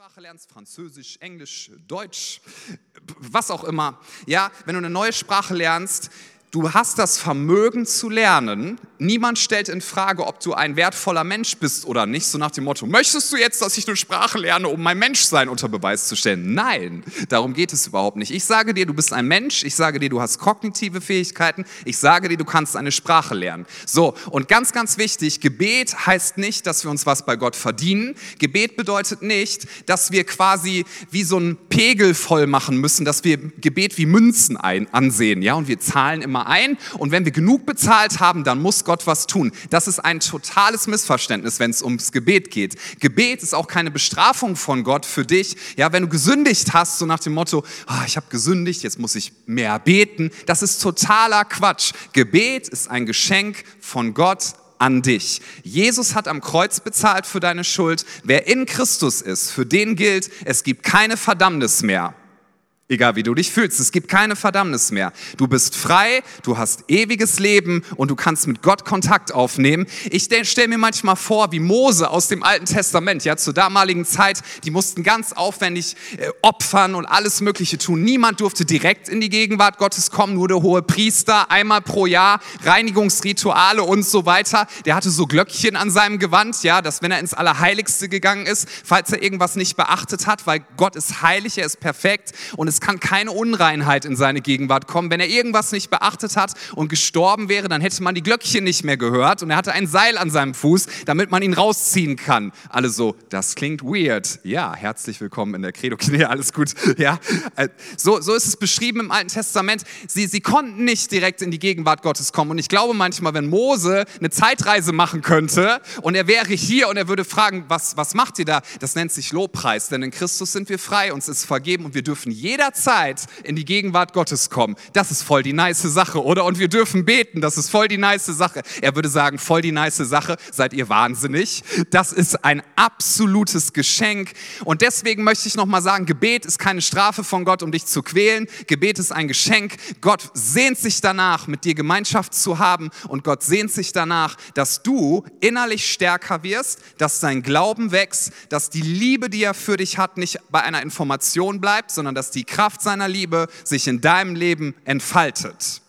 Sprache lernst, Französisch, Englisch, Deutsch, was auch immer, ja, wenn du eine neue Sprache lernst, Du hast das Vermögen zu lernen. Niemand stellt in Frage, ob du ein wertvoller Mensch bist oder nicht. So nach dem Motto, möchtest du jetzt, dass ich eine Sprache lerne, um mein Menschsein unter Beweis zu stellen? Nein, darum geht es überhaupt nicht. Ich sage dir, du bist ein Mensch. Ich sage dir, du hast kognitive Fähigkeiten. Ich sage dir, du kannst eine Sprache lernen. So, und ganz, ganz wichtig, Gebet heißt nicht, dass wir uns was bei Gott verdienen. Gebet bedeutet nicht, dass wir quasi wie so ein Pegel voll machen müssen, dass wir Gebet wie Münzen ein, ansehen, ja, und wir zahlen immer mal ein und wenn wir genug bezahlt haben, dann muss Gott was tun. Das ist ein totales Missverständnis, wenn es ums Gebet geht. Gebet ist auch keine Bestrafung von Gott für dich. Ja, wenn du gesündigt hast, so nach dem Motto, oh, ich habe gesündigt, jetzt muss ich mehr beten, das ist totaler Quatsch. Gebet ist ein Geschenk von Gtt an dich. Jesus hat am Kreuz bezahlt für deine Schuld. Wer in Christus ist, für den gilt, es gibt keine Verdammnis mehr. Egal wie du dich fühlst, es gibt keine Verdammnis mehr. Du bist frei, du hast ewiges Leben und du kannst mit Gott Kontakt aufnehmen. Ich stelle mir manchmal vor, wie Mose aus dem Alten Testament, ja, zur damaligen Zeit, die mussten ganz aufwendig äh, opfern und alles Mögliche tun. Niemand durfte direkt in die Gegenwart Gottes kommen, nur der hohe Priester, einmal pro Jahr, Reinigungsrituale und so weiter. Der hatte so Glöckchen an seinem Gewand, ja, dass wenn er ins Allerheiligste gegangen ist, falls er irgendwas nicht beachtet hat, weil Gott ist heilig, er ist perfekt und es kann keine Unreinheit in seine Gegenwart kommen. Wenn er irgendwas nicht beachtet hat und gestorben wäre, dann hätte man die Glöckchen nicht mehr gehört und er hatte ein Seil an seinem Fuß, damit man ihn rausziehen kann. Alle so, das klingt weird. Ja, herzlich willkommen in der Credo. Nee, alles gut. Ja, äh, so, so ist es beschrieben im Alten Testament. Sie, sie konnten nicht direkt in die Gegenwart Gottes kommen. Und ich glaube manchmal, wenn Mose eine Zeitreise machen könnte und er wäre hier und er würde fragen, was, was macht ihr da? Das nennt sich Lobpreis, denn in Christus sind wir frei, uns ist vergeben und wir dürfen jeder jederzeit in die Gegenwart Gottes kommen. Das ist voll die nice Sache, oder? Und wir dürfen beten, das ist voll die nice Sache. Er würde sagen, voll die nice Sache, seid ihr wahnsinnig? Das ist ein absolutes Geschenk. Und deswegen möchte ich nochmal sagen, Gebet ist keine Strafe von Gott, um dich zu quälen. Gebet ist ein Geschenk. Gott sehnt sich danach, mit dir Gemeinschaft zu haben. Und Gott sehnt sich danach, dass du innerlich stärker wirst, dass dein Glauben wächst, dass die Liebe, die er für dich hat, nicht bei einer Information bleibt, sondern dass die Kraft Kraft seiner Liebe sich in deinem Leben entfaltet.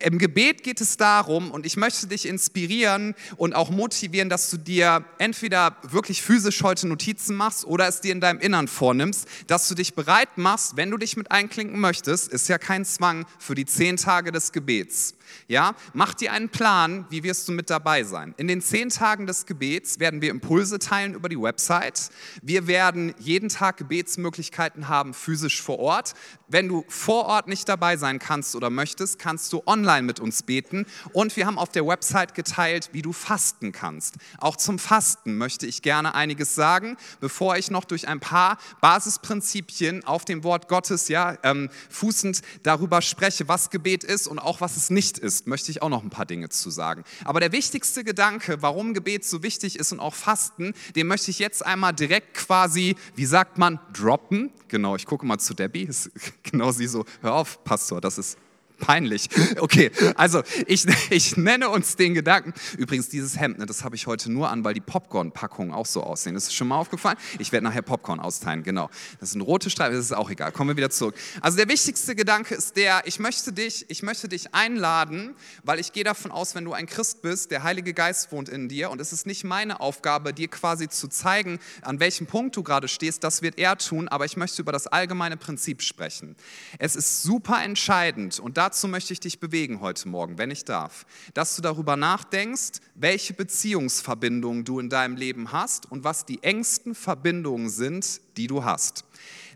Im Gebet geht es darum, und ich möchte dich inspirieren und auch motivieren, dass du dir entweder wirklich physisch heute Notizen machst oder es dir in deinem Innern vornimmst, dass du dich bereit machst, wenn du dich mit einklinken möchtest, ist ja kein Zwang für die zehn Tage des Gebets. Ja, mach dir einen Plan, wie wirst du mit dabei sein. In den zehn Tagen des Gebets werden wir Impulse teilen über die Website. Wir werden jeden Tag Gebetsmöglichkeiten haben, physisch vor Ort. Wenn du vor Ort nicht dabei sein kannst oder möchtest, kannst du online mit uns beten. Und wir haben auf der Website geteilt, wie du fasten kannst. Auch zum Fasten möchte ich gerne einiges sagen, bevor ich noch durch ein paar Basisprinzipien auf dem Wort Gottes ja, ähm, fußend darüber spreche, was Gebet ist und auch was es nicht ist, möchte ich auch noch ein paar Dinge zu sagen. Aber der wichtigste Gedanke, warum Gebet so wichtig ist und auch Fasten, den möchte ich jetzt einmal direkt quasi, wie sagt man, droppen. Genau, ich gucke mal zu Debbie, ist genau sie so, hör auf, Pastor, das ist Peinlich. Okay, also ich, ich nenne uns den Gedanken. Übrigens, dieses Hemd, ne, das habe ich heute nur an, weil die Popcorn-Packungen auch so aussehen. Das ist schon mal aufgefallen. Ich werde nachher Popcorn austeilen, genau. Das sind rote Streifen, das ist auch egal. Kommen wir wieder zurück. Also der wichtigste Gedanke ist der, ich möchte dich, ich möchte dich einladen, weil ich gehe davon aus, wenn du ein Christ bist, der Heilige Geist wohnt in dir und es ist nicht meine Aufgabe, dir quasi zu zeigen, an welchem Punkt du gerade stehst. Das wird er tun, aber ich möchte über das allgemeine Prinzip sprechen. Es ist super entscheidend und da dazu möchte ich dich bewegen heute Morgen, wenn ich darf, dass du darüber nachdenkst, welche Beziehungsverbindungen du in deinem Leben hast und was die engsten Verbindungen sind, die du hast.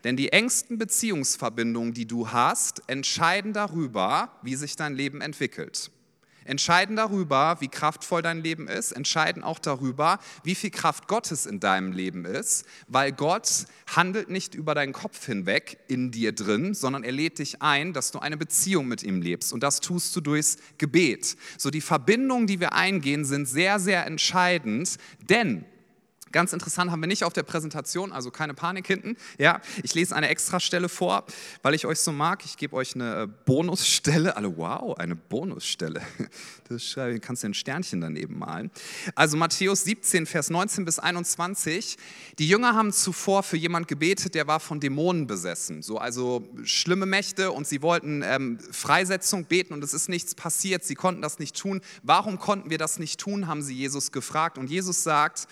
Denn die engsten Beziehungsverbindungen, die du hast, entscheiden darüber, wie sich dein Leben entwickelt entscheiden darüber, wie kraftvoll dein Leben ist, entscheiden auch darüber, wie viel Kraft Gottes in deinem Leben ist, weil Gott handelt nicht über deinen Kopf hinweg in dir drin, sondern er lädt dich ein, dass du eine Beziehung mit ihm lebst. Und das tust du durchs Gebet. So die Verbindungen, die wir eingehen, sind sehr, sehr entscheidend, denn Ganz interessant haben wir nicht auf der Präsentation, also keine Panik hinten. Ja, ich lese eine Extrastelle vor, weil ich euch so mag. Ich gebe euch eine äh, Bonusstelle. Alle, wow, eine Bonusstelle. Das kannst du ein Sternchen daneben malen. Also Matthäus 17, Vers 19 bis 21. Die Jünger haben zuvor für jemand gebetet, der war von Dämonen besessen. So, also schlimme Mächte und sie wollten ähm, Freisetzung beten und es ist nichts passiert. Sie konnten das nicht tun. Warum konnten wir das nicht tun, haben sie Jesus gefragt. Und Jesus sagt,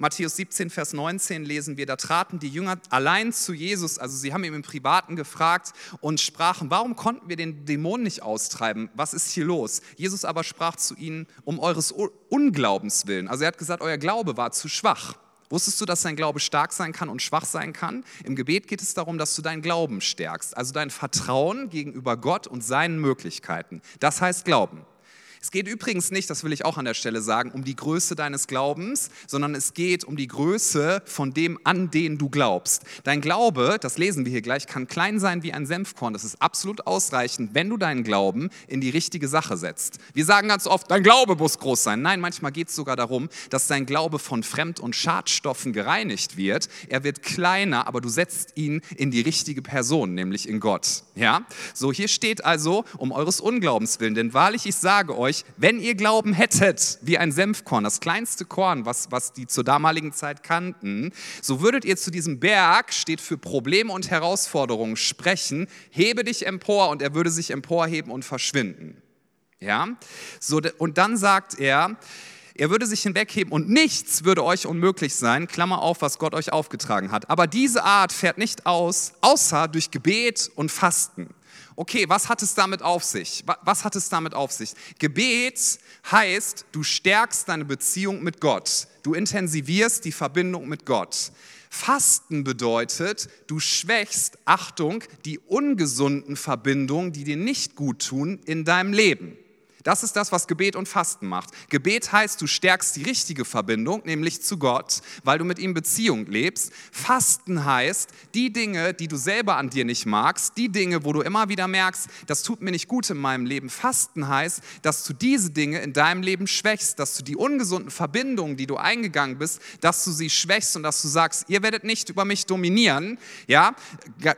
Matthäus 17, Vers 19 lesen wir, da traten die Jünger allein zu Jesus, also sie haben ihm im Privaten gefragt und sprachen, warum konnten wir den Dämon nicht austreiben? Was ist hier los? Jesus aber sprach zu ihnen, um eures Unglaubens willen. Also er hat gesagt, euer Glaube war zu schwach. Wusstest du, dass dein Glaube stark sein kann und schwach sein kann? Im Gebet geht es darum, dass du deinen Glauben stärkst, also dein Vertrauen gegenüber Gott und seinen Möglichkeiten. Das heißt Glauben. Es geht übrigens nicht, das will ich auch an der Stelle sagen, um die Größe deines Glaubens, sondern es geht um die Größe von dem, an den du glaubst. Dein Glaube, das lesen wir hier gleich, kann klein sein wie ein Senfkorn. Das ist absolut ausreichend, wenn du deinen Glauben in die richtige Sache setzt. Wir sagen ganz oft, dein Glaube muss groß sein. Nein, manchmal geht es sogar darum, dass dein Glaube von Fremd- und Schadstoffen gereinigt wird. Er wird kleiner, aber du setzt ihn in die richtige Person, nämlich in Gott. Ja? So, hier steht also, um eures Unglaubens willen, denn wahrlich, ich sage euch, euch, wenn ihr Glauben hättet, wie ein Senfkorn, das kleinste Korn, was, was die zur damaligen Zeit kannten, so würdet ihr zu diesem Berg, steht für Probleme und Herausforderungen, sprechen, hebe dich empor und er würde sich emporheben und verschwinden. Ja? So, und dann sagt er, er würde sich hinwegheben und nichts würde euch unmöglich sein, Klammer auf, was Gott euch aufgetragen hat. Aber diese Art fährt nicht aus, außer durch Gebet und Fasten okay, was hat es damit auf sich? Was hat es damit auf sich? Gebet heißt, du stärkst deine Beziehung mit Gott. Du intensivierst die Verbindung mit Gott. Fasten bedeutet, du schwächst, Achtung, die ungesunden Verbindungen, die dir nicht gut tun in deinem Leben. Das ist das, was Gebet und Fasten macht. Gebet heißt, du stärkst die richtige Verbindung, nämlich zu Gott, weil du mit ihm Beziehung lebst. Fasten heißt, die Dinge, die du selber an dir nicht magst, die Dinge, wo du immer wieder merkst, das tut mir nicht gut in meinem Leben. Fasten heißt, dass du diese Dinge in deinem Leben schwächst, dass du die ungesunden Verbindungen, die du eingegangen bist, dass du sie schwächst und dass du sagst, ihr werdet nicht über mich dominieren. Ja?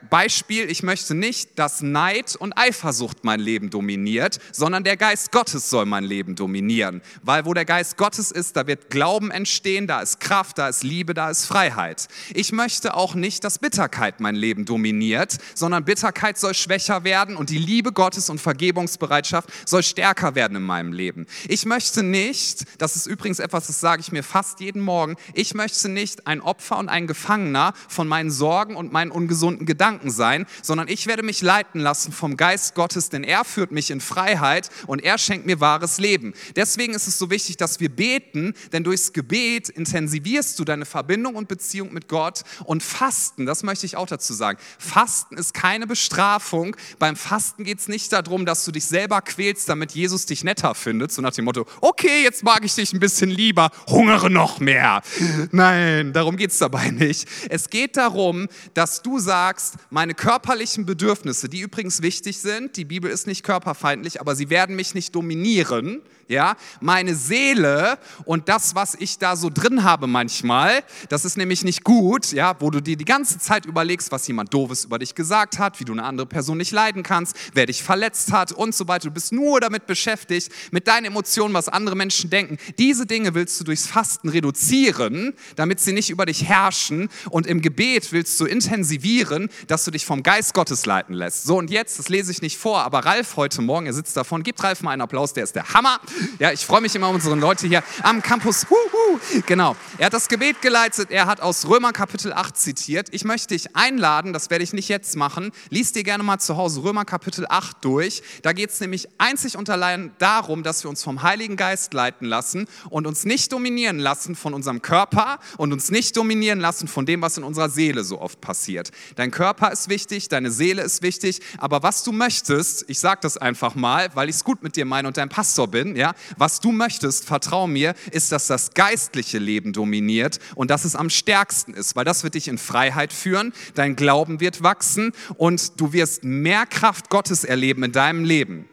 Beispiel, ich möchte nicht, dass Neid und Eifersucht mein Leben dominiert, sondern der Geist Gottes Gottes soll mein Leben dominieren. Weil wo der Geist Gottes ist, da wird Glauben entstehen, da ist Kraft, da ist Liebe, da ist Freiheit. Ich möchte auch nicht, dass Bitterkeit mein Leben dominiert, sondern Bitterkeit soll schwächer werden und die Liebe Gottes und Vergebungsbereitschaft soll stärker werden in meinem Leben. Ich möchte nicht, das ist übrigens etwas, das sage ich mir fast jeden Morgen, ich möchte nicht ein Opfer und ein Gefangener von meinen Sorgen und meinen ungesunden Gedanken sein, sondern ich werde mich leiten lassen vom Geist Gottes, denn er führt mich in Freiheit und er schenkt mir wahres Leben. Deswegen ist es so wichtig, dass wir beten, denn durchs Gebet intensivierst du deine Verbindung und Beziehung mit Gott und Fasten, das möchte ich auch dazu sagen. Fasten ist keine Bestrafung. Beim Fasten geht es nicht darum, dass du dich selber quälst, damit Jesus dich netter findet, so nach dem Motto, okay, jetzt mag ich dich ein bisschen lieber, hungere noch mehr. Nein, darum geht es dabei nicht. Es geht darum, dass du sagst, meine körperlichen Bedürfnisse, die übrigens wichtig sind, die Bibel ist nicht körperfeindlich, aber sie werden mich nicht dominieren, ja, meine Seele und das, was ich da so drin habe manchmal, das ist nämlich nicht gut, ja, wo du dir die ganze Zeit überlegst, was jemand Doofes über dich gesagt hat, wie du eine andere Person nicht leiden kannst, wer dich verletzt hat und so weiter. Du bist nur damit beschäftigt, mit deinen Emotionen, was andere Menschen denken. Diese Dinge willst du durchs Fasten reduzieren, damit sie nicht über dich herrschen und im Gebet willst du intensivieren, dass du dich vom Geist Gottes leiten lässt. So und jetzt, das lese ich nicht vor, aber Ralf heute Morgen, er sitzt davon, gibt Ralf mal einen Applaus, der ist der Hammer. Ja, ich freue mich immer unsere Leute hier am Campus. Huhu. Genau. Er hat das Gebet geleitet. Er hat aus Römer Kapitel 8 zitiert. Ich möchte dich einladen, das werde ich nicht jetzt machen. Lies dir gerne mal zu Hause Römer Kapitel 8 durch. Da geht es nämlich einzig und allein darum, dass wir uns vom Heiligen Geist leiten lassen und uns nicht dominieren lassen von unserem Körper und uns nicht dominieren lassen von dem, was in unserer Seele so oft passiert. Dein Körper ist wichtig, deine Seele ist wichtig, aber was du möchtest, ich sage das einfach mal, weil ich es gut mit dir meine und dein Pastor bin, ja, was du möchtest, vertrau mir, ist, dass das geistliche Leben dominiert und dass es am stärksten ist, weil das wird dich in Freiheit führen, dein Glauben wird wachsen und du wirst mehr Kraft Gottes erleben in deinem Leben.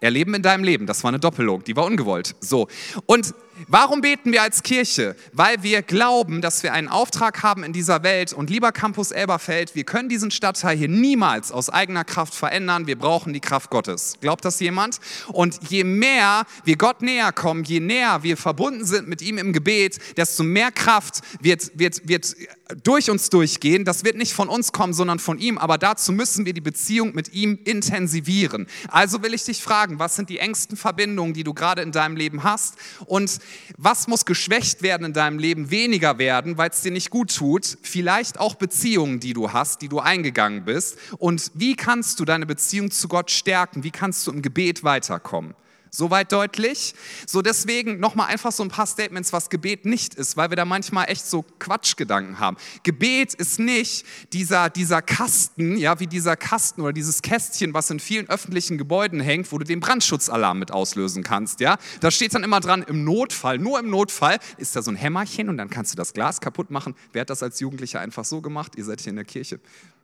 Erleben in deinem Leben, das war eine Doppelung, die war ungewollt. So. Und Warum beten wir als Kirche? Weil wir glauben, dass wir einen Auftrag haben in dieser Welt und lieber Campus Elberfeld, wir können diesen Stadtteil hier niemals aus eigener Kraft verändern. Wir brauchen die Kraft Gottes. Glaubt das jemand? Und je mehr wir Gott näher kommen, je näher wir verbunden sind mit ihm im Gebet, desto mehr Kraft wird, wird, wird durch uns durchgehen. Das wird nicht von uns kommen, sondern von ihm. Aber dazu müssen wir die Beziehung mit ihm intensivieren. Also will ich dich fragen, was sind die engsten Verbindungen, die du gerade in deinem Leben hast? Und was muss geschwächt werden in deinem Leben, weniger werden, weil es dir nicht gut tut? Vielleicht auch Beziehungen, die du hast, die du eingegangen bist. Und wie kannst du deine Beziehung zu Gott stärken? Wie kannst du im Gebet weiterkommen? Soweit deutlich. So deswegen nochmal einfach so ein paar Statements, was Gebet nicht ist, weil wir da manchmal echt so Quatschgedanken haben. Gebet ist nicht dieser, dieser Kasten, ja, wie dieser Kasten oder dieses Kästchen, was in vielen öffentlichen Gebäuden hängt, wo du den Brandschutzalarm mit auslösen kannst, ja. Da steht dann immer dran, im Notfall, nur im Notfall, ist da so ein Hämmerchen und dann kannst du das Glas kaputt machen. Wer hat das als Jugendlicher einfach so gemacht? Ihr seid hier in der Kirche.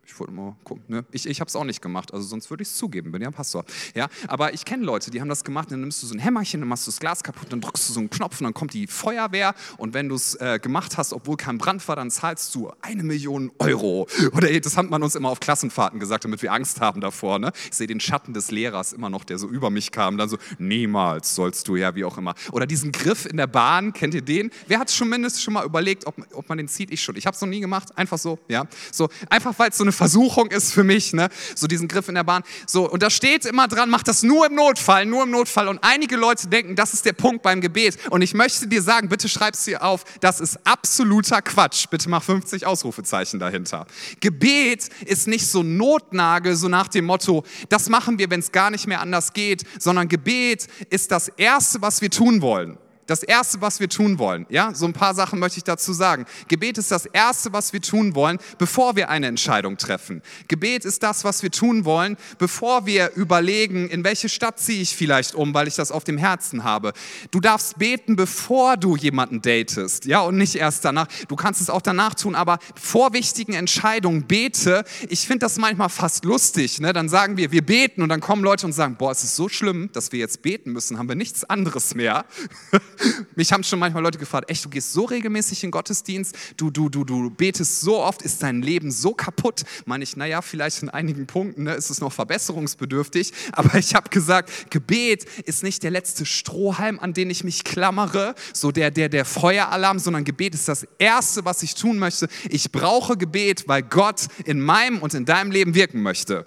Ich wollte mal gucken. Ne? Ich, ich habe es auch nicht gemacht, also sonst würde ich es zugeben, bin ja Pastor. Ja? Aber ich kenne Leute, die haben das gemacht, dann nimmst du so ein Hämmerchen, dann machst du das Glas kaputt, dann drückst du so einen Knopf und dann kommt die Feuerwehr und wenn du es äh, gemacht hast, obwohl kein Brand war, dann zahlst du eine Million Euro. Oder das hat man uns immer auf Klassenfahrten gesagt, damit wir Angst haben davor. Ne? Ich sehe den Schatten des Lehrers immer noch, der so über mich kam, dann so, niemals sollst du, ja, wie auch immer. Oder diesen Griff in der Bahn, kennt ihr den? Wer hat schon mindestens schon mal überlegt, ob, ob man den zieht? Ich schon. Ich habe es noch nie gemacht, einfach so, ja. So, einfach weil es so eine Versuchung ist für mich, ne? so diesen Griff in der Bahn. So, und da steht immer dran, mach das nur im Notfall, nur im Notfall. Und einige Leute denken, das ist der Punkt beim Gebet. Und ich möchte dir sagen, bitte schreib es dir auf, das ist absoluter Quatsch. Bitte mach 50 Ausrufezeichen dahinter. Gebet ist nicht so Notnagel, so nach dem Motto, das machen wir, wenn es gar nicht mehr anders geht, sondern Gebet ist das Erste, was wir tun wollen. Das Erste, was wir tun wollen, ja, so ein paar Sachen möchte ich dazu sagen. Gebet ist das Erste, was wir tun wollen, bevor wir eine Entscheidung treffen. Gebet ist das, was wir tun wollen, bevor wir überlegen, in welche Stadt ziehe ich vielleicht um, weil ich das auf dem Herzen habe. Du darfst beten, bevor du jemanden datest, ja, und nicht erst danach. Du kannst es auch danach tun, aber vor wichtigen Entscheidungen bete. Ich finde das manchmal fast lustig, ne? Dann sagen wir, wir beten und dann kommen Leute und sagen, boah, es ist so schlimm, dass wir jetzt beten müssen, haben wir nichts anderes mehr. Mich haben schon manchmal Leute gefragt, echt, du gehst so regelmäßig in Gottesdienst, du, du, du, du betest so oft, ist dein Leben so kaputt? Meine ich, naja, vielleicht in einigen Punkten ne, ist es noch verbesserungsbedürftig, aber ich habe gesagt, Gebet ist nicht der letzte Strohhalm, an den ich mich klammere, so der, der, der Feueralarm, sondern Gebet ist das Erste, was ich tun möchte. Ich brauche Gebet, weil Gott in meinem und in deinem Leben wirken möchte.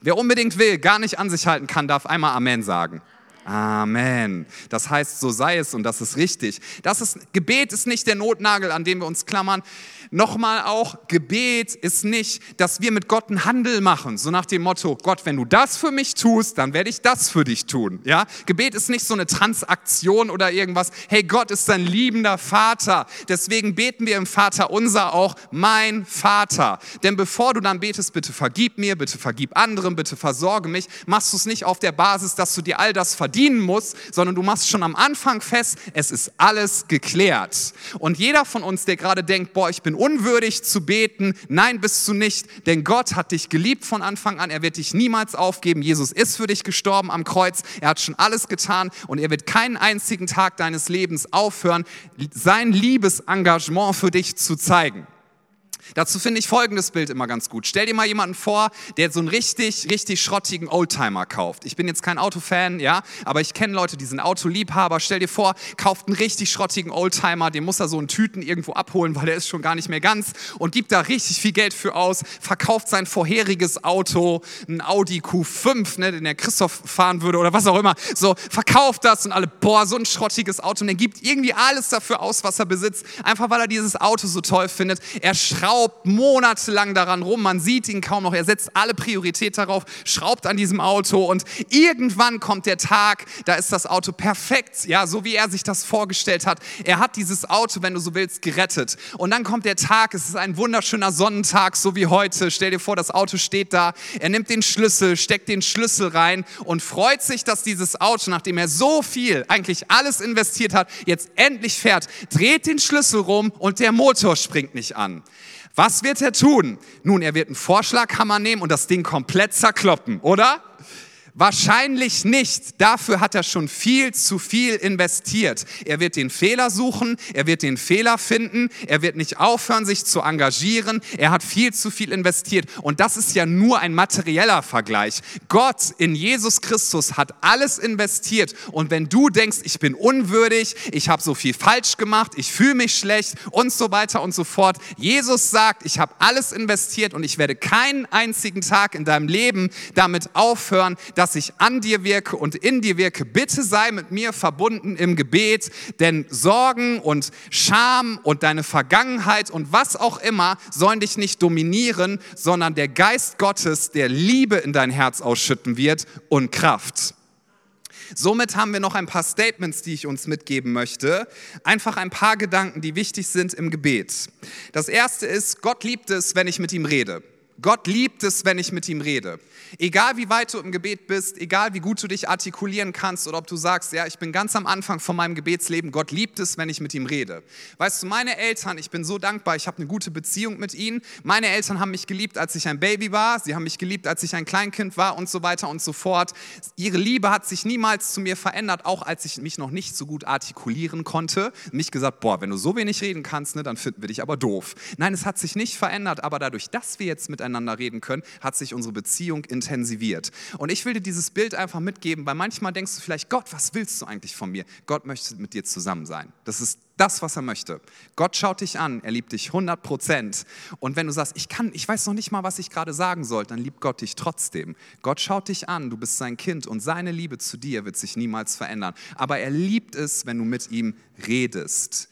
Wer unbedingt will, gar nicht an sich halten kann, darf einmal Amen sagen. Amen. Das heißt, so sei es und das ist richtig. Das ist, Gebet ist nicht der Notnagel, an dem wir uns klammern. Nochmal auch, Gebet ist nicht, dass wir mit Gott einen Handel machen, so nach dem Motto, Gott, wenn du das für mich tust, dann werde ich das für dich tun. Ja? Gebet ist nicht so eine Transaktion oder irgendwas. Hey, Gott ist ein liebender Vater. Deswegen beten wir im Vater unser auch, mein Vater. Denn bevor du dann betest, bitte vergib mir, bitte vergib anderen, bitte versorge mich, machst du es nicht auf der Basis, dass du dir all das verdienen musst, sondern du machst schon am Anfang fest, es ist alles geklärt. Und jeder von uns, der gerade denkt, boah, ich bin unwürdig zu beten. Nein, bist du nicht, denn Gott hat dich geliebt von Anfang an. Er wird dich niemals aufgeben. Jesus ist für dich gestorben am Kreuz. Er hat schon alles getan und er wird keinen einzigen Tag deines Lebens aufhören, sein Liebesengagement für dich zu zeigen. Dazu finde ich folgendes Bild immer ganz gut. Stell dir mal jemanden vor, der so einen richtig, richtig schrottigen Oldtimer kauft. Ich bin jetzt kein Autofan, ja, aber ich kenne Leute, die sind Autoliebhaber. Stell dir vor, kauft einen richtig schrottigen Oldtimer, den muss er so in Tüten irgendwo abholen, weil der ist schon gar nicht mehr ganz und gibt da richtig viel Geld für aus, verkauft sein vorheriges Auto, ein Audi Q5, ne, den der Christoph fahren würde oder was auch immer. So, verkauft das und alle, boah, so ein schrottiges Auto und er gibt irgendwie alles dafür aus, was er besitzt, einfach weil er dieses Auto so toll findet. Er schraubt schraubt monatelang daran rum, man sieht ihn kaum noch, er setzt alle Priorität darauf, schraubt an diesem Auto und irgendwann kommt der Tag, da ist das Auto perfekt, ja, so wie er sich das vorgestellt hat. Er hat dieses Auto, wenn du so willst, gerettet. Und dann kommt der Tag, es ist ein wunderschöner Sonnentag, so wie heute. Stell dir vor, das Auto steht da, er nimmt den Schlüssel, steckt den Schlüssel rein und freut sich, dass dieses Auto, nachdem er so viel, eigentlich alles investiert hat, jetzt endlich fährt, dreht den Schlüssel rum und der Motor springt nicht an. Was wird er tun? Nun, er wird einen Vorschlaghammer nehmen und das Ding komplett zerkloppen, oder? Wahrscheinlich nicht. Dafür hat er schon viel zu viel investiert. Er wird den Fehler suchen, er wird den Fehler finden, er wird nicht aufhören, sich zu engagieren. Er hat viel zu viel investiert. Und das ist ja nur ein materieller Vergleich. Gott in Jesus Christus hat alles investiert. Und wenn du denkst, ich bin unwürdig, ich habe so viel falsch gemacht, ich fühle mich schlecht und so weiter und so fort, Jesus sagt, ich habe alles investiert und ich werde keinen einzigen Tag in deinem Leben damit aufhören, dass dass ich an dir wirke und in dir wirke. Bitte sei mit mir verbunden im Gebet, denn Sorgen und Scham und deine Vergangenheit und was auch immer sollen dich nicht dominieren, sondern der Geist Gottes, der Liebe in dein Herz ausschütten wird und Kraft. Somit haben wir noch ein paar Statements, die ich uns mitgeben möchte. Einfach ein paar Gedanken, die wichtig sind im Gebet. Das erste ist, Gott liebt es, wenn ich mit ihm rede. Gott liebt es, wenn ich mit ihm rede. Egal wie weit du im Gebet bist, egal wie gut du dich artikulieren kannst oder ob du sagst, ja, ich bin ganz am Anfang von meinem Gebetsleben, Gott liebt es, wenn ich mit ihm rede. Weißt du, meine Eltern, ich bin so dankbar, ich habe eine gute Beziehung mit ihnen. Meine Eltern haben mich geliebt, als ich ein Baby war, sie haben mich geliebt, als ich ein Kleinkind war und so weiter und so fort. Ihre Liebe hat sich niemals zu mir verändert, auch als ich mich noch nicht so gut artikulieren konnte. Nicht gesagt, boah, wenn du so wenig reden kannst, ne, dann finden wir dich aber doof. Nein, es hat sich nicht verändert, aber dadurch, dass wir jetzt miteinander reden können, hat sich unsere Beziehung intensiviert. Und ich will dir dieses Bild einfach mitgeben, weil manchmal denkst du vielleicht, Gott, was willst du eigentlich von mir? Gott möchte mit dir zusammen sein. Das ist das, was er möchte. Gott schaut dich an, er liebt dich 100 Prozent. Und wenn du sagst, ich kann, ich weiß noch nicht mal, was ich gerade sagen soll, dann liebt Gott dich trotzdem. Gott schaut dich an, du bist sein Kind und seine Liebe zu dir wird sich niemals verändern. Aber er liebt es, wenn du mit ihm redest.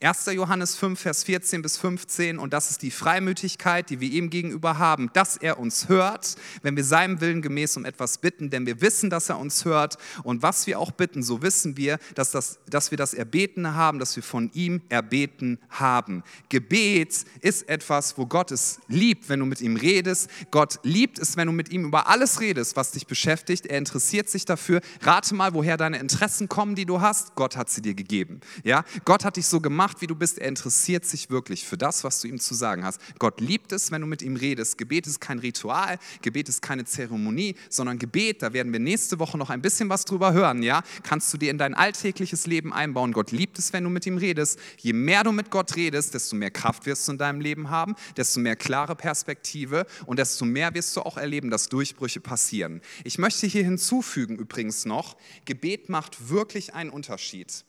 1. Johannes 5, Vers 14 bis 15, und das ist die Freimütigkeit, die wir ihm gegenüber haben, dass er uns hört, wenn wir seinem Willen gemäß um etwas bitten, denn wir wissen, dass er uns hört. Und was wir auch bitten, so wissen wir, dass, das, dass wir das Erbeten haben, dass wir von ihm erbeten haben. Gebet ist etwas, wo Gott es liebt, wenn du mit ihm redest. Gott liebt es, wenn du mit ihm über alles redest, was dich beschäftigt. Er interessiert sich dafür. Rate mal, woher deine Interessen kommen, die du hast. Gott hat sie dir gegeben. Ja? Gott hat dich so gemacht, gemacht, wie du bist. Er interessiert sich wirklich für das, was du ihm zu sagen hast. Gott liebt es, wenn du mit ihm redest. Gebet ist kein Ritual, Gebet ist keine Zeremonie, sondern Gebet, da werden wir nächste Woche noch ein bisschen was drüber hören, ja? Kannst du dir in dein alltägliches Leben einbauen. Gott liebt es, wenn du mit ihm redest. Je mehr du mit Gott redest, desto mehr Kraft wirst du in deinem Leben haben, desto mehr klare Perspektive und desto mehr wirst du auch erleben, dass Durchbrüche passieren. Ich möchte hier hinzufügen übrigens noch, Gebet macht wirklich einen Unterschied.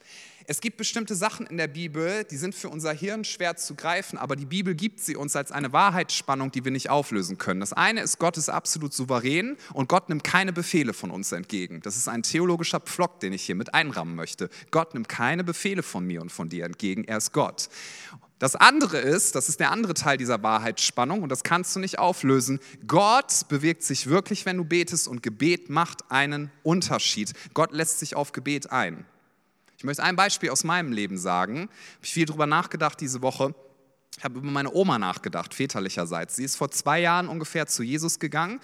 Es gibt bestimmte Sachen in der Bibel, die sind für unser Hirn schwer zu greifen, aber die Bibel gibt sie uns als eine Wahrheitsspannung, die wir nicht auflösen können. Das eine ist, Gott ist absolut souverän und Gott nimmt keine Befehle von uns entgegen. Das ist ein theologischer Pflock, den ich hier mit einrammen möchte. Gott nimmt keine Befehle von mir und von dir entgegen, er ist Gott. Das andere ist, das ist der andere Teil dieser Wahrheitsspannung und das kannst du nicht auflösen. Gott bewegt sich wirklich, wenn du betest und Gebet macht einen Unterschied. Gott lässt sich auf Gebet ein. Ich möchte ein Beispiel aus meinem Leben sagen. Ich habe viel darüber nachgedacht diese Woche. Ich habe über meine Oma nachgedacht, väterlicherseits. Sie ist vor zwei Jahren ungefähr zu Jesus gegangen.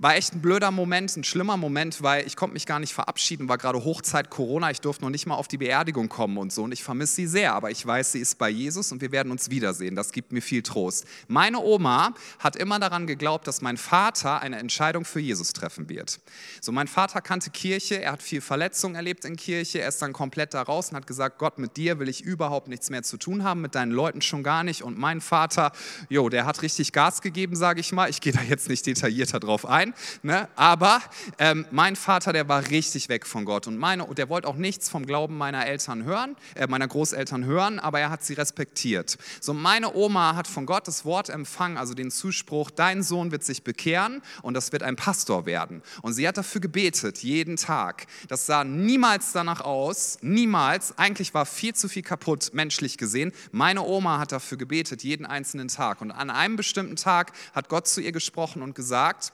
War echt ein blöder Moment, ein schlimmer Moment, weil ich konnte mich gar nicht verabschieden, war gerade Hochzeit Corona, ich durfte noch nicht mal auf die Beerdigung kommen und so und ich vermisse sie sehr, aber ich weiß, sie ist bei Jesus und wir werden uns wiedersehen. Das gibt mir viel Trost. Meine Oma hat immer daran geglaubt, dass mein Vater eine Entscheidung für Jesus treffen wird. So, mein Vater kannte Kirche, er hat viel Verletzung erlebt in Kirche, er ist dann komplett da raus und hat gesagt, Gott, mit dir will ich überhaupt nichts mehr zu tun haben, mit deinen Leuten schon gar nicht und mein Vater, jo, der hat richtig Gas gegeben, sage ich mal. Ich gehe da jetzt nicht detaillierter drauf ein sein, ne? aber ähm, mein Vater, der war richtig weg von Gott und meine, der wollte auch nichts vom Glauben meiner Eltern hören, äh, meiner Großeltern hören, aber er hat sie respektiert. So meine Oma hat von Gott das Wort empfangen, also den Zuspruch, dein Sohn wird sich bekehren und das wird ein Pastor werden. Und sie hat dafür gebetet, jeden Tag. Das sah niemals danach aus, niemals. Eigentlich war viel zu viel kaputt, menschlich gesehen. Meine Oma hat dafür gebetet, jeden einzelnen Tag. Und an einem bestimmten Tag hat Gott zu ihr gesprochen und gesagt,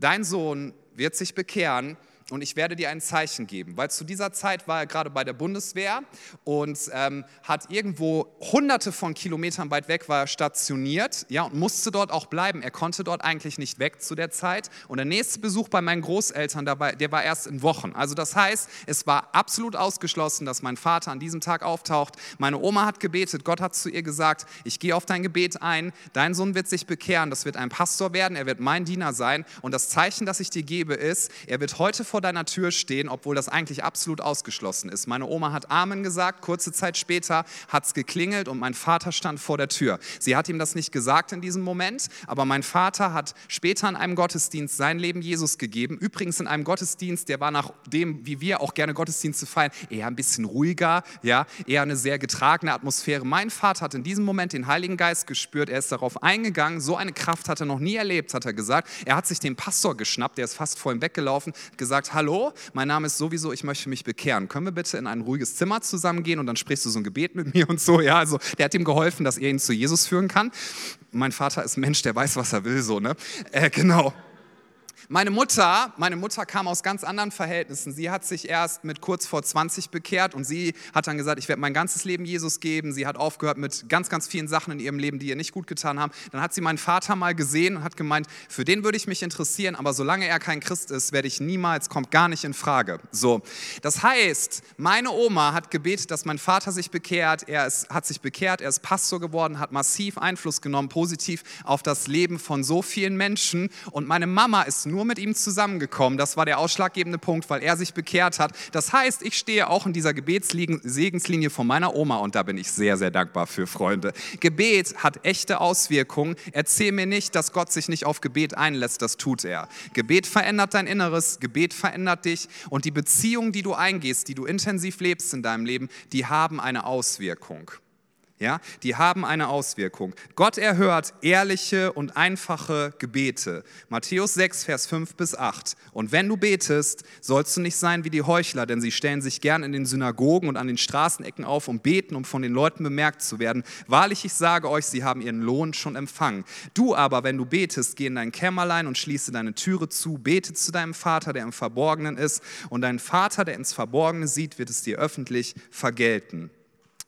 dein Sohn wird sich bekehren und ich werde dir ein Zeichen geben. Weil zu dieser Zeit war er gerade bei der Bundeswehr und ähm, hat irgendwo hunderte von Kilometern weit weg war er stationiert ja, und musste dort auch bleiben. Er konnte dort eigentlich nicht weg zu der Zeit. Und der nächste Besuch bei meinen Großeltern, war, der war erst in Wochen. Also das heißt, es war absolut ausgeschlossen, dass mein Vater an diesem Tag auftaucht. Meine Oma hat gebetet, Gott hat zu ihr gesagt, ich gehe auf dein Gebet ein, dein Sohn wird sich bekehren, das wird ein Pastor werden, er wird mein Diener sein und das Zeichen, das ich dir gebe, ist, er wird heute vor deiner Tür stehen, obwohl das eigentlich absolut ausgeschlossen ist. Meine Oma hat Amen gesagt, kurze Zeit später hat es geklingelt und mein Vater stand vor der Tür. Sie hat ihm das nicht gesagt in diesem Moment, aber mein Vater hat später in einem Gottesdienst sein Leben Jesus gegeben. Übrigens in einem Gottesdienst, der war nach dem, wie wir auch gerne Gottesdienste feiern, eher ein bisschen ruhiger, ja, eher eine sehr getragene Atmosphäre. Mein Vater hat in diesem Moment den Heiligen Geist gespürt, er ist darauf eingegangen, so eine Kraft hat er noch nie erlebt, hat er gesagt. Er hat sich den Pastor geschnappt, der ist fast vor ihm weggelaufen, gesagt, hallo, mein Name ist sowieso, ich möchte mich bekehren. Können wir bitte in ein ruhiges Zimmer zusammengehen und dann sprichst du so ein Gebet mit mir und so, ja, also der hat ihm geholfen, dass er ihn zu Jesus führen kann. Mein Vater ist Mensch, der weiß, was er will, so, ne? Äh, genau. Meine Mutter, meine Mutter kam aus ganz anderen Verhältnissen. Sie hat sich erst mit kurz vor 20 bekehrt und sie hat dann gesagt, ich werde mein ganzes Leben Jesus geben. Sie hat aufgehört mit ganz, ganz vielen Sachen in ihrem Leben, die ihr nicht gut getan haben. Dann hat sie meinen Vater mal gesehen und hat gemeint, für den würde ich mich interessieren, aber solange er kein Christ ist, werde ich niemals, kommt gar nicht in Frage. So, das heißt, meine Oma hat gebetet, dass mein Vater sich bekehrt. Er ist, hat sich bekehrt, er ist Pastor geworden, hat massiv Einfluss genommen, positiv auf das Leben von so vielen Menschen. Und meine Mama ist nur nur mit ihm zusammengekommen. Das war der ausschlaggebende Punkt, weil er sich bekehrt hat. Das heißt, ich stehe auch in dieser Gebetssegenslinie von meiner Oma und da bin ich sehr, sehr dankbar für Freunde. Gebet hat echte Auswirkungen. Erzähl mir nicht, dass Gott sich nicht auf Gebet einlässt. Das tut er. Gebet verändert dein Inneres, Gebet verändert dich und die Beziehungen, die du eingehst, die du intensiv lebst in deinem Leben, die haben eine Auswirkung ja, die haben eine Auswirkung. Gott erhört ehrliche und einfache Gebete. Matthäus 6, Vers 5 bis 8. Und wenn du betest, sollst du nicht sein wie die Heuchler, denn sie stellen sich gern in den Synagogen und an den Straßenecken auf und beten, um von den Leuten bemerkt zu werden. Wahrlich, ich sage euch, sie haben ihren Lohn schon empfangen. Du aber, wenn du betest, geh in dein Kämmerlein und schließe deine Türe zu, bete zu deinem Vater, der im Verborgenen ist, und dein Vater, der ins Verborgene sieht, wird es dir öffentlich vergelten.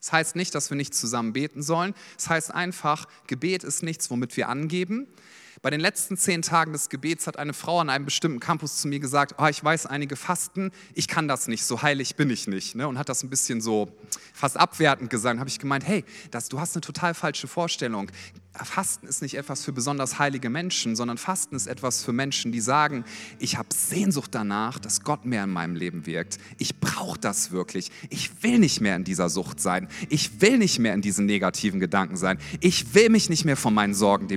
Das heißt nicht, dass wir nicht zusammen beten sollen. Das heißt einfach, Gebet ist nichts, womit wir angeben. Bei den letzten zehn Tagen des Gebets hat eine Frau an einem bestimmten Campus zu mir gesagt, oh, ich weiß einige Fasten, ich kann das nicht, so heilig bin ich nicht. Ne? Und hat das ein bisschen so fast abwertend gesagt. habe ich gemeint, hey, das, du hast eine total falsche Vorstellung. Fasten ist nicht etwas für besonders heilige Menschen, sondern Fasten ist etwas für Menschen, die sagen, ich habe Sehnsucht danach, dass Gott mehr in meinem Leben wirkt. Ich brauche das wirklich. Ich will nicht mehr in dieser Sucht sein. Ich will nicht mehr in diesen negativen Gedanken sein. Ich will mich nicht mehr von meinen Sorgen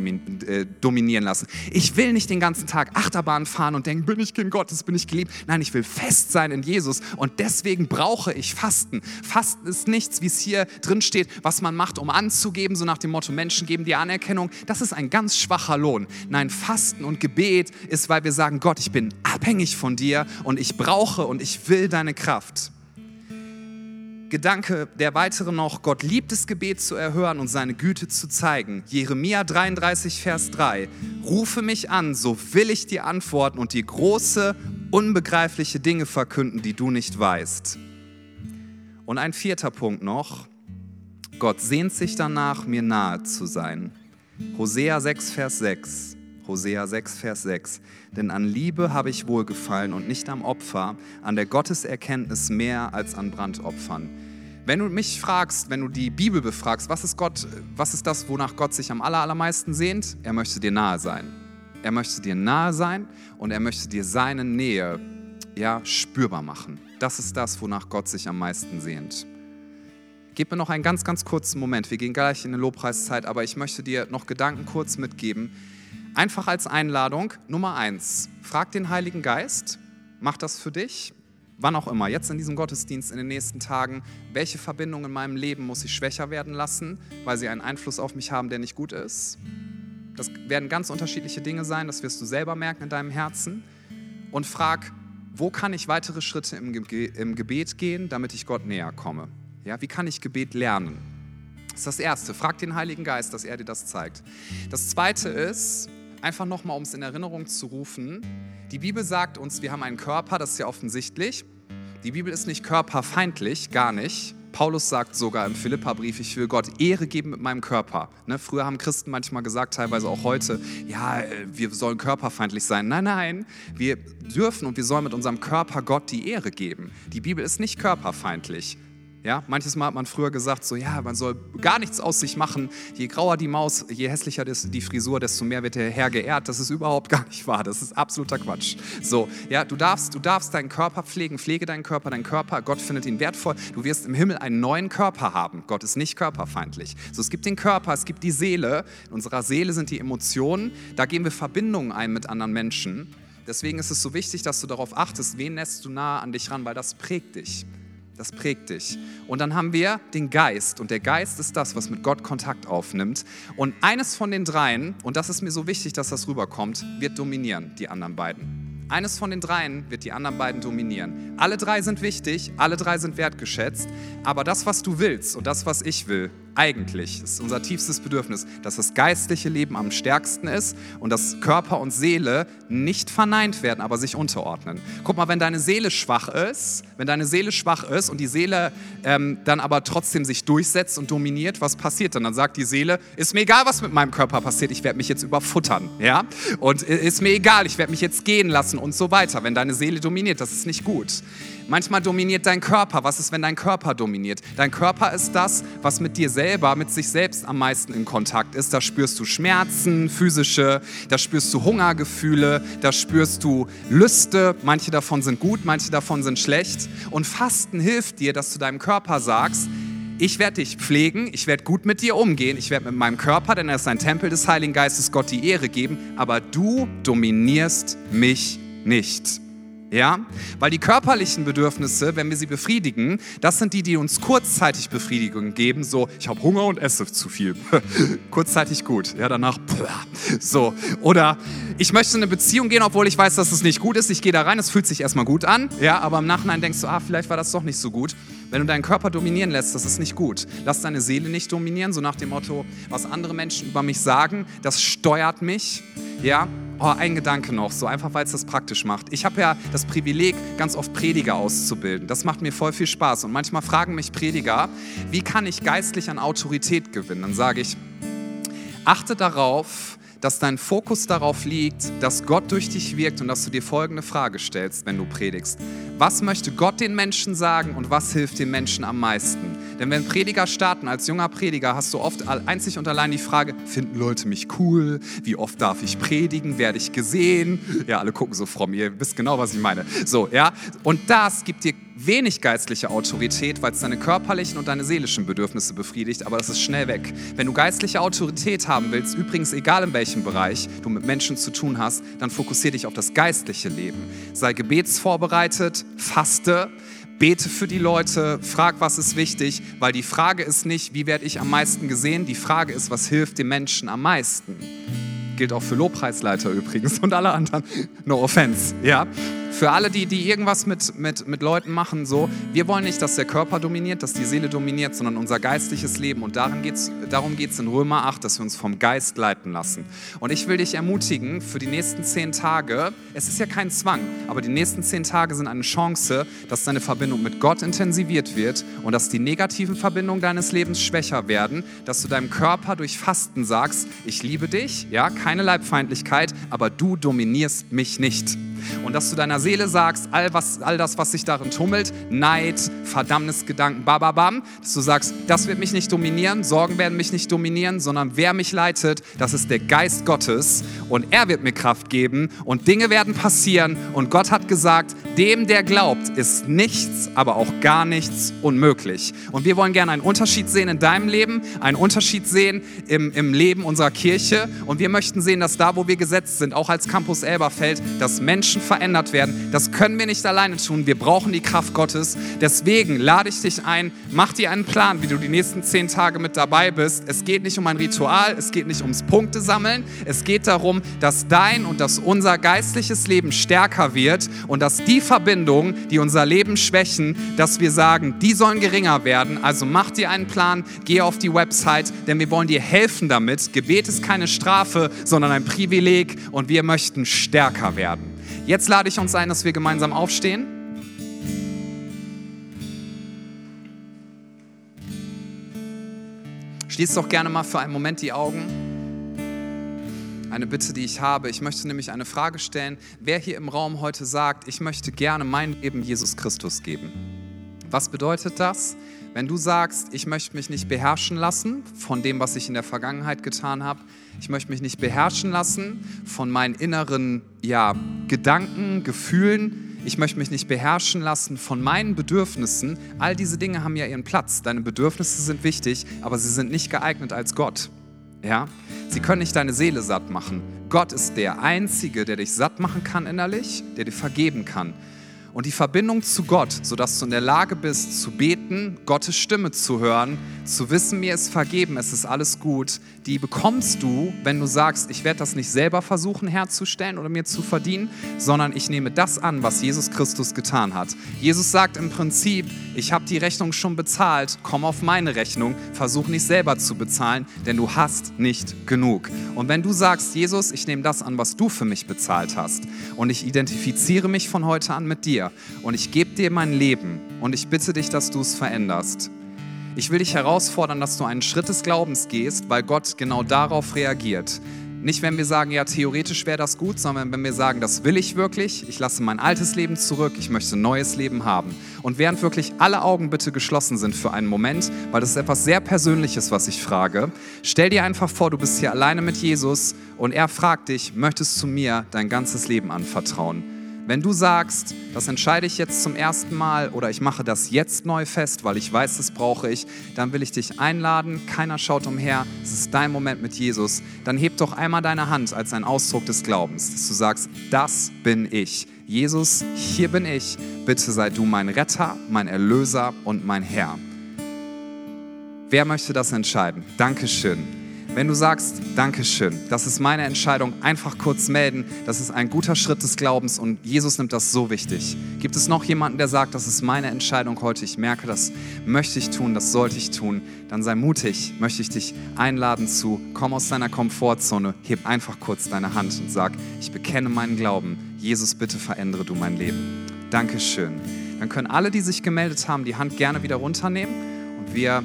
äh, dominieren lassen. Ich will nicht den ganzen Tag Achterbahn fahren und denken, bin ich Kind Gottes, bin ich geliebt. Nein, ich will fest sein in Jesus und deswegen brauche ich Fasten. Fasten ist nichts, wie es hier drin steht, was man macht, um anzugeben, so nach dem Motto, Menschen geben dir Anerkennung, das ist ein ganz schwacher Lohn. Nein, Fasten und Gebet ist, weil wir sagen, Gott, ich bin abhängig von dir und ich brauche und ich will deine Kraft. Gedanke, der weitere noch, Gott liebt es, Gebet zu erhören und seine Güte zu zeigen. Jeremia 33, Vers 3. Rufe mich an, so will ich dir antworten und dir große, unbegreifliche Dinge verkünden, die du nicht weißt. Und ein vierter Punkt noch. Gott sehnt sich danach, mir nahe zu sein. Hosea 6, Vers 6. Hosea 6, Vers 6. Denn an Liebe habe ich wohlgefallen und nicht am Opfer, an der Gotteserkenntnis mehr als an Brandopfern. Wenn du mich fragst, wenn du die Bibel befragst, was ist Gott, was ist das, wonach Gott sich am allermeisten sehnt? Er möchte dir nahe sein. Er möchte dir nahe sein und er möchte dir seine Nähe ja, spürbar machen. Das ist das, wonach Gott sich am meisten sehnt. Gib mir noch einen ganz, ganz kurzen Moment. Wir gehen gleich in eine Lobpreiszeit, aber ich möchte dir noch Gedanken kurz mitgeben. Einfach als Einladung. Nummer eins. Frag den Heiligen Geist. Mach das für dich. Wann auch immer. Jetzt in diesem Gottesdienst in den nächsten Tagen. Welche Verbindung in meinem Leben muss ich schwächer werden lassen, weil sie einen Einfluss auf mich haben, der nicht gut ist? Das werden ganz unterschiedliche Dinge sein. Das wirst du selber merken in deinem Herzen. Und frag, wo kann ich weitere Schritte im, Ge im Gebet gehen, damit ich Gott näher komme? Ja, wie kann ich Gebet lernen? Das ist das Erste. Frag den Heiligen Geist, dass er dir das zeigt. Das Zweite ist, einfach nochmal, um es in Erinnerung zu rufen. Die Bibel sagt uns, wir haben einen Körper, das ist ja offensichtlich. Die Bibel ist nicht körperfeindlich, gar nicht. Paulus sagt sogar im Philippa-Brief, ich will Gott Ehre geben mit meinem Körper. Ne, früher haben Christen manchmal gesagt, teilweise auch heute, ja, äh, wir sollen körperfeindlich sein. Nein, nein, wir dürfen und wir sollen mit unserem Körper Gott die Ehre geben. Die Bibel ist nicht körperfeindlich. Ja, manches Mal hat man früher gesagt, so ja, man soll gar nichts aus sich machen. Je grauer die Maus, je hässlicher die Frisur, desto mehr wird der Herr geehrt. Das ist überhaupt gar nicht wahr. Das ist absoluter Quatsch. So, ja, du darfst, du darfst deinen Körper pflegen, pflege deinen Körper, dein Körper. Gott findet ihn wertvoll. Du wirst im Himmel einen neuen Körper haben. Gott ist nicht körperfeindlich. So, es gibt den Körper, es gibt die Seele. In unserer Seele sind die Emotionen. Da gehen wir Verbindungen ein mit anderen Menschen. Deswegen ist es so wichtig, dass du darauf achtest, wen lässt du nah an dich ran, weil das prägt dich. Das prägt dich. Und dann haben wir den Geist. Und der Geist ist das, was mit Gott Kontakt aufnimmt. Und eines von den dreien, und das ist mir so wichtig, dass das rüberkommt, wird dominieren, die anderen beiden. Eines von den dreien wird die anderen beiden dominieren. Alle drei sind wichtig, alle drei sind wertgeschätzt, aber das, was du willst und das, was ich will, eigentlich, das ist unser tiefstes Bedürfnis, dass das geistliche Leben am stärksten ist und dass Körper und Seele nicht verneint werden, aber sich unterordnen. Guck mal, wenn deine Seele schwach ist, wenn deine Seele schwach ist und die Seele ähm, dann aber trotzdem sich durchsetzt und dominiert, was passiert dann? Dann sagt die Seele, ist mir egal, was mit meinem Körper passiert, ich werde mich jetzt überfuttern, ja? Und ist mir egal, ich werde mich jetzt gehen lassen und so weiter. Wenn deine Seele dominiert, das ist nicht gut. Manchmal dominiert dein Körper. Was ist, wenn dein Körper dominiert? Dein Körper ist das, was mit dir selber, mit sich selbst am meisten in Kontakt ist. Da spürst du Schmerzen, physische, da spürst du Hungergefühle, da spürst du Lüste. Manche davon sind gut, manche davon sind schlecht. Und Fasten hilft dir, dass du deinem Körper sagst, ich werde dich pflegen, ich werde gut mit dir umgehen, ich werde mit meinem Körper, denn er ist ein Tempel des Heiligen Geistes, Gott die Ehre geben, aber du dominierst mich nicht. Ja? Weil die körperlichen Bedürfnisse, wenn wir sie befriedigen, das sind die, die uns kurzzeitig Befriedigung geben. So, ich habe Hunger und esse zu viel. kurzzeitig gut. Ja, danach, so. Oder ich möchte in eine Beziehung gehen, obwohl ich weiß, dass es nicht gut ist. Ich gehe da rein, es fühlt sich erstmal gut an. Ja, aber im Nachhinein denkst du, ah, vielleicht war das doch nicht so gut. Wenn du deinen Körper dominieren lässt, das ist nicht gut. Lass deine Seele nicht dominieren, so nach dem Motto, was andere Menschen über mich sagen, das steuert mich. Ja, Oh, ein Gedanke noch, so einfach, weil es das praktisch macht. Ich habe ja das Privileg, ganz oft Prediger auszubilden. Das macht mir voll viel Spaß. Und manchmal fragen mich Prediger, wie kann ich geistlich an Autorität gewinnen? Dann sage ich, achte darauf, dass dein Fokus darauf liegt, dass Gott durch dich wirkt und dass du dir folgende Frage stellst, wenn du predigst. Was möchte Gott den Menschen sagen und was hilft den Menschen am meisten? Denn wenn Prediger starten, als junger Prediger, hast du oft einzig und allein die Frage, finden Leute mich cool? Wie oft darf ich predigen? Werde ich gesehen? Ja, alle gucken so fromm, ihr wisst genau, was ich meine. So, ja. Und das gibt dir wenig geistliche Autorität, weil es deine körperlichen und deine seelischen Bedürfnisse befriedigt, aber das ist schnell weg. Wenn du geistliche Autorität haben willst, übrigens egal in welchem Bereich du mit Menschen zu tun hast, dann fokussiere dich auf das geistliche Leben. Sei gebetsvorbereitet, faste, bete für die Leute, frag, was ist wichtig, weil die Frage ist nicht, wie werde ich am meisten gesehen, die Frage ist, was hilft dem Menschen am meisten. Gilt auch für Lobpreisleiter übrigens und alle anderen. No offense, ja. Für alle, die, die irgendwas mit, mit, mit Leuten machen, so, wir wollen nicht, dass der Körper dominiert, dass die Seele dominiert, sondern unser geistliches Leben. Und darin geht's, darum geht es in Römer 8, dass wir uns vom Geist leiten lassen. Und ich will dich ermutigen, für die nächsten zehn Tage, es ist ja kein Zwang, aber die nächsten zehn Tage sind eine Chance, dass deine Verbindung mit Gott intensiviert wird und dass die negativen Verbindungen deines Lebens schwächer werden, dass du deinem Körper durch Fasten sagst, ich liebe dich, ja, keine Leibfeindlichkeit, aber du dominierst mich nicht. Und dass du deiner Seele sagst, all, was, all das, was sich darin tummelt, Neid, Verdammnisgedanken, bababam, dass du sagst, das wird mich nicht dominieren, Sorgen werden mich nicht dominieren, sondern wer mich leitet, das ist der Geist Gottes und er wird mir Kraft geben und Dinge werden passieren und Gott hat gesagt, dem, der glaubt, ist nichts, aber auch gar nichts unmöglich. Und wir wollen gerne einen Unterschied sehen in deinem Leben, einen Unterschied sehen im, im Leben unserer Kirche und wir möchten sehen, dass da, wo wir gesetzt sind, auch als Campus Elberfeld, dass Menschen Menschen verändert werden. Das können wir nicht alleine tun. Wir brauchen die Kraft Gottes. Deswegen lade ich dich ein, mach dir einen Plan, wie du die nächsten zehn Tage mit dabei bist. Es geht nicht um ein Ritual, es geht nicht ums Punkte sammeln. Es geht darum, dass dein und dass unser geistliches Leben stärker wird und dass die Verbindungen, die unser Leben schwächen, dass wir sagen, die sollen geringer werden. Also mach dir einen Plan, geh auf die Website, denn wir wollen dir helfen damit. Gebet ist keine Strafe, sondern ein Privileg und wir möchten stärker werden. Jetzt lade ich uns ein, dass wir gemeinsam aufstehen. Schließ doch gerne mal für einen Moment die Augen. Eine Bitte, die ich habe. Ich möchte nämlich eine Frage stellen. Wer hier im Raum heute sagt, ich möchte gerne mein Leben Jesus Christus geben? Was bedeutet das? Wenn du sagst, ich möchte mich nicht beherrschen lassen von dem, was ich in der Vergangenheit getan habe, ich möchte mich nicht beherrschen lassen von meinen inneren ja, Gedanken, Gefühlen, ich möchte mich nicht beherrschen lassen von meinen Bedürfnissen, all diese Dinge haben ja ihren Platz. Deine Bedürfnisse sind wichtig, aber sie sind nicht geeignet als Gott. Ja? Sie können nicht deine Seele satt machen. Gott ist der Einzige, der dich satt machen kann innerlich, der dir vergeben kann. Und die Verbindung zu Gott, sodass du in der Lage bist zu beten, Gottes Stimme zu hören, zu wissen, mir ist vergeben, es ist alles gut, die bekommst du, wenn du sagst, ich werde das nicht selber versuchen herzustellen oder mir zu verdienen, sondern ich nehme das an, was Jesus Christus getan hat. Jesus sagt im Prinzip, ich habe die Rechnung schon bezahlt, komm auf meine Rechnung, versuch nicht selber zu bezahlen, denn du hast nicht genug. Und wenn du sagst, Jesus, ich nehme das an, was du für mich bezahlt hast und ich identifiziere mich von heute an mit dir, dir und ich gebe dir mein Leben und ich bitte dich, dass du es veränderst. Ich will dich herausfordern, dass du einen Schritt des Glaubens gehst, weil Gott genau darauf reagiert. Nicht, wenn wir sagen, ja, theoretisch wäre das gut, sondern wenn wir sagen, das will ich wirklich, ich lasse mein altes Leben zurück, ich möchte ein neues Leben haben. Und während wirklich alle Augen bitte geschlossen sind für einen Moment, weil das ist etwas sehr Persönliches, was ich frage, stell dir einfach vor, du bist hier alleine mit Jesus und er fragt dich, möchtest du mir dein ganzes Leben anvertrauen? Wenn du sagst, das entscheide ich jetzt zum ersten Mal oder ich mache das jetzt neu fest, weil ich weiß, das brauche ich, dann will ich dich einladen. Keiner schaut umher. Es ist dein Moment mit Jesus. Dann heb doch einmal deine Hand als ein Ausdruck des Glaubens, dass du sagst, das bin ich. Jesus, hier bin ich. Bitte sei du mein Retter, mein Erlöser und mein Herr. Wer möchte das entscheiden? Dankeschön. Wenn du sagst, Dankeschön, das ist meine Entscheidung, einfach kurz melden, das ist ein guter Schritt des Glaubens und Jesus nimmt das so wichtig. Gibt es noch jemanden, der sagt, das ist meine Entscheidung heute, ich merke, das möchte ich tun, das sollte ich tun, dann sei mutig, möchte ich dich einladen zu, komm aus deiner Komfortzone, heb einfach kurz deine Hand und sag, ich bekenne meinen Glauben, Jesus, bitte verändere du mein Leben. Dankeschön. Dann können alle, die sich gemeldet haben, die Hand gerne wieder runternehmen und wir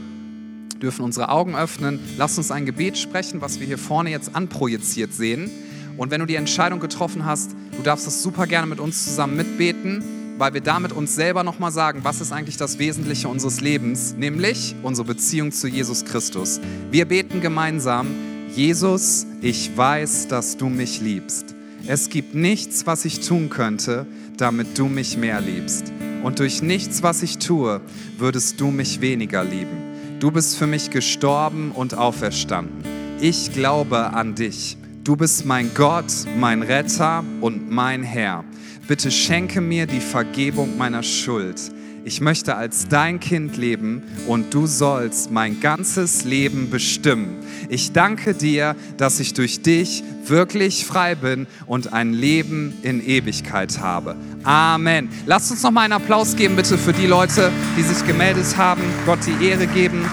dürfen unsere Augen öffnen. Lass uns ein Gebet sprechen, was wir hier vorne jetzt anprojiziert sehen. Und wenn du die Entscheidung getroffen hast, du darfst das super gerne mit uns zusammen mitbeten, weil wir damit uns selber nochmal sagen, was ist eigentlich das Wesentliche unseres Lebens, nämlich unsere Beziehung zu Jesus Christus. Wir beten gemeinsam, Jesus, ich weiß, dass du mich liebst. Es gibt nichts, was ich tun könnte, damit du mich mehr liebst. Und durch nichts, was ich tue, würdest du mich weniger lieben. Du bist für mich gestorben und auferstanden. Ich glaube an dich. Du bist mein Gott, mein Retter und mein Herr. Bitte schenke mir die Vergebung meiner Schuld. Ich möchte als dein Kind leben und du sollst mein ganzes Leben bestimmen. Ich danke dir, dass ich durch dich wirklich frei bin und ein Leben in Ewigkeit habe. Amen. Lasst uns noch mal einen Applaus geben, bitte, für die Leute, die sich gemeldet haben. Gott die Ehre geben.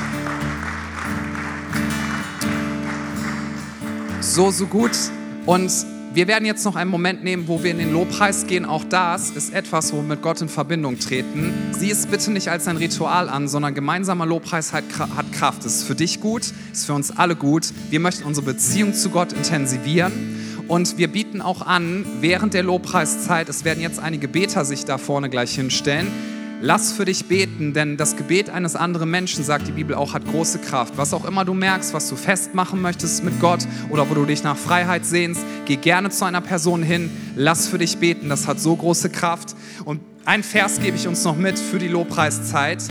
So, so gut. Und wir werden jetzt noch einen Moment nehmen, wo wir in den Lobpreis gehen. Auch das ist etwas, wo wir mit Gott in Verbindung treten. Sieh es bitte nicht als ein Ritual an, sondern gemeinsamer Lobpreis hat, hat Kraft. Es ist für dich gut, es ist für uns alle gut. Wir möchten unsere Beziehung zu Gott intensivieren. Und wir bieten auch an, während der Lobpreiszeit, es werden jetzt einige Beter sich da vorne gleich hinstellen, Lass für dich beten, denn das Gebet eines anderen Menschen, sagt die Bibel auch, hat große Kraft. Was auch immer du merkst, was du festmachen möchtest mit Gott oder wo du dich nach Freiheit sehnst, geh gerne zu einer Person hin, lass für dich beten, das hat so große Kraft. Und ein Vers gebe ich uns noch mit für die Lobpreiszeit.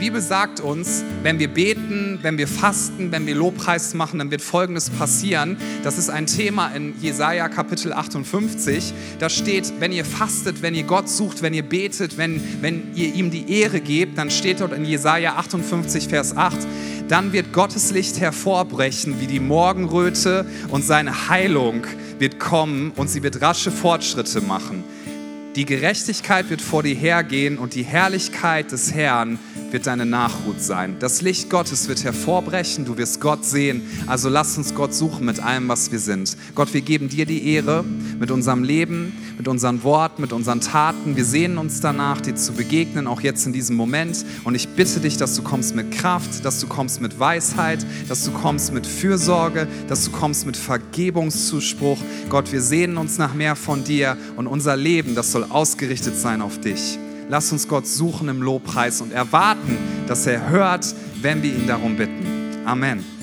Bibel sagt uns, wenn wir beten, wenn wir fasten, wenn wir Lobpreis machen, dann wird Folgendes passieren. Das ist ein Thema in Jesaja Kapitel 58. Da steht, wenn ihr fastet, wenn ihr Gott sucht, wenn ihr betet, wenn, wenn ihr ihm die Ehre gebt, dann steht dort in Jesaja 58, Vers 8, dann wird Gottes Licht hervorbrechen wie die Morgenröte und seine Heilung wird kommen und sie wird rasche Fortschritte machen. Die Gerechtigkeit wird vor dir hergehen und die Herrlichkeit des Herrn wird deine Nachhut sein. Das Licht Gottes wird hervorbrechen, du wirst Gott sehen. Also lass uns Gott suchen mit allem, was wir sind. Gott, wir geben dir die Ehre mit unserem Leben, mit unseren Worten, mit unseren Taten. Wir sehnen uns danach, dir zu begegnen, auch jetzt in diesem Moment. Und ich bitte dich, dass du kommst mit Kraft, dass du kommst mit Weisheit, dass du kommst mit Fürsorge, dass du kommst mit Vergebungszuspruch. Gott, wir sehnen uns nach mehr von dir und unser Leben, das soll ausgerichtet sein auf dich. Lass uns Gott suchen im Lobpreis und erwarten, dass er hört, wenn wir ihn darum bitten. Amen.